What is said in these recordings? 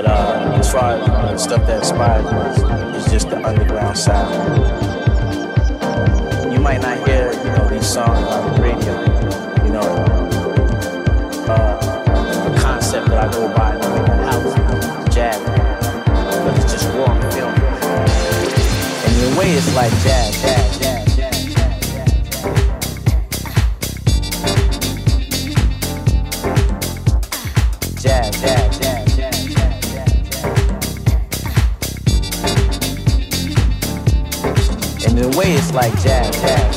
But uh, as far as uh, stuff that inspires me is just the underground sound. You might not hear, you know, these songs on the radio. You know, uh, the concept that I go by in the house, jazz, but it's just raw film. And the way, it's like jazz, jazz, jazz. like jazz. jazz.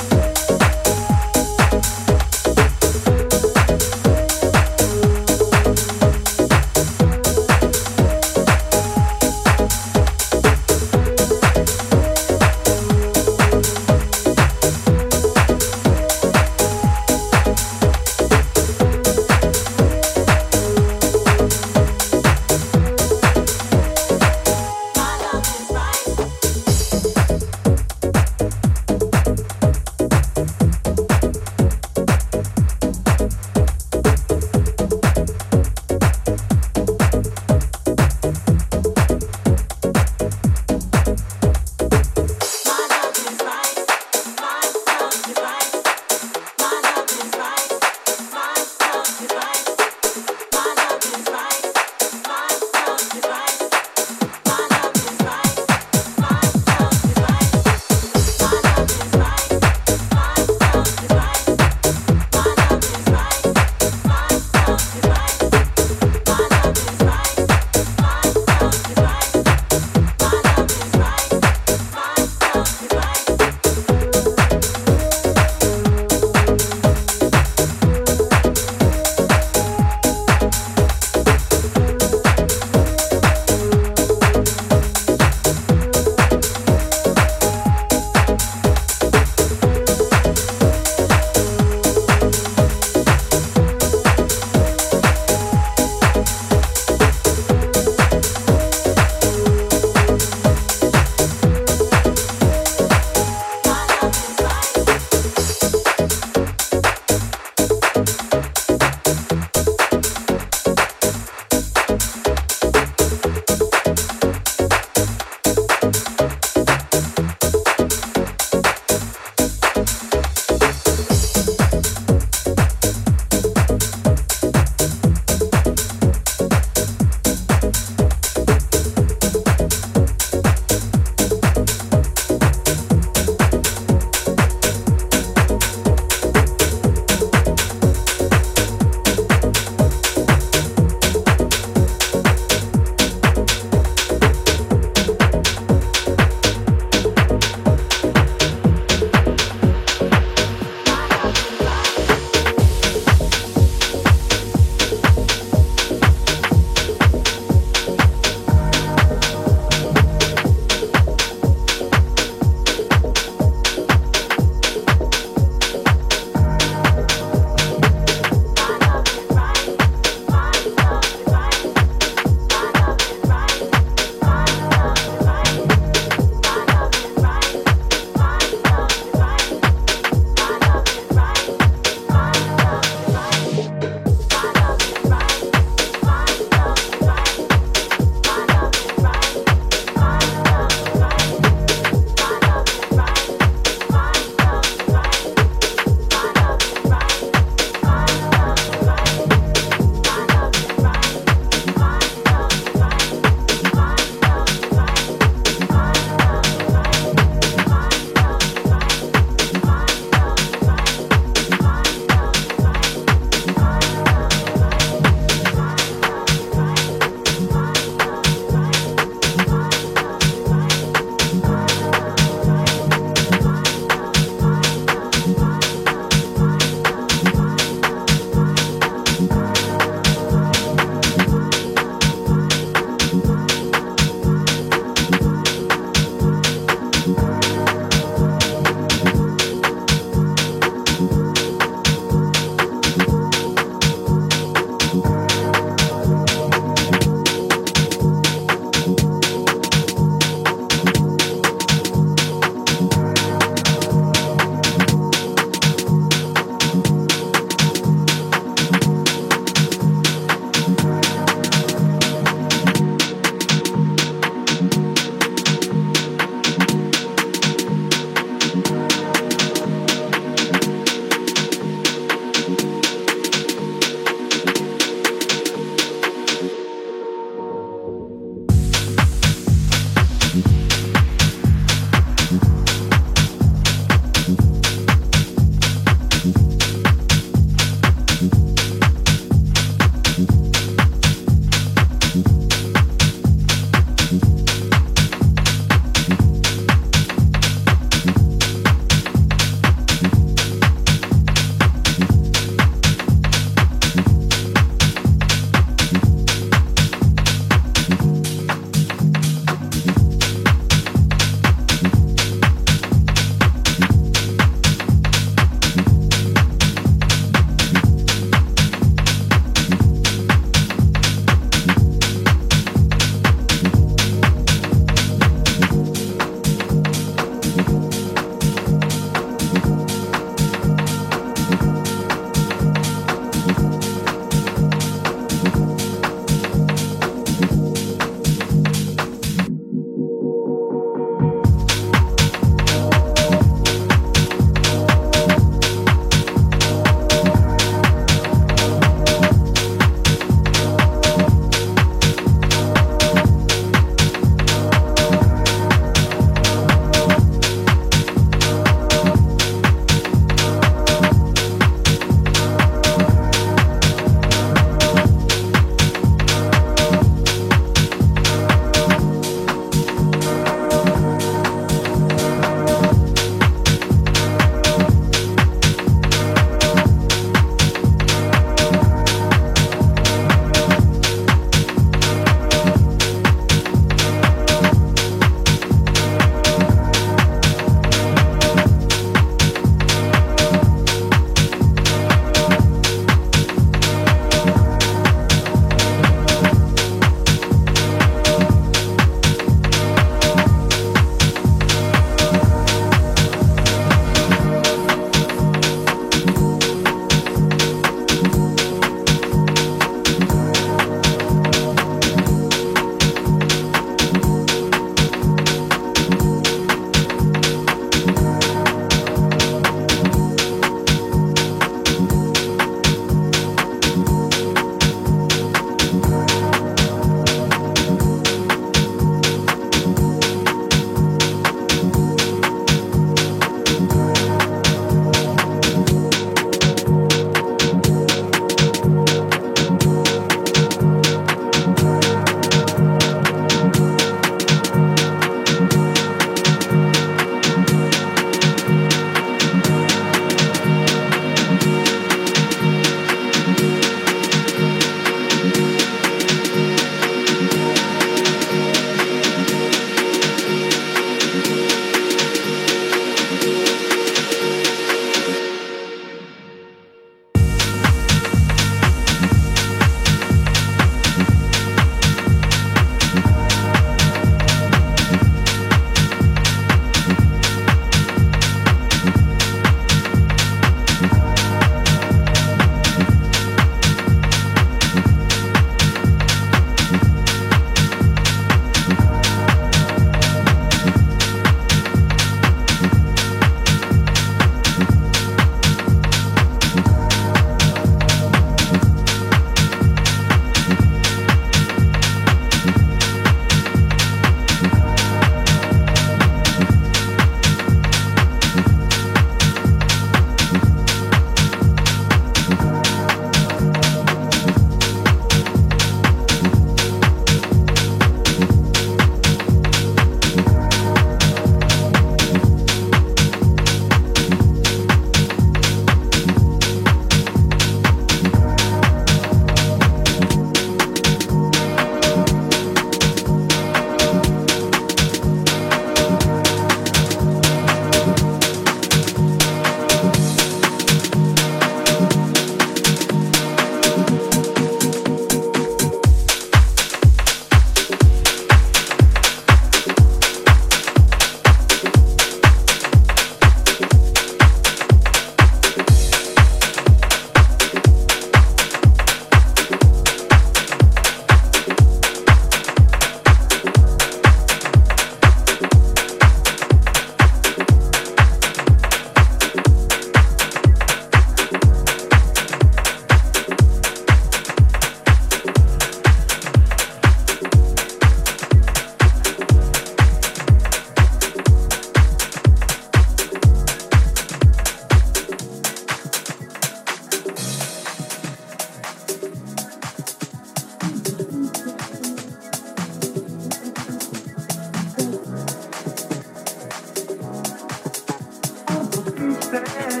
understand.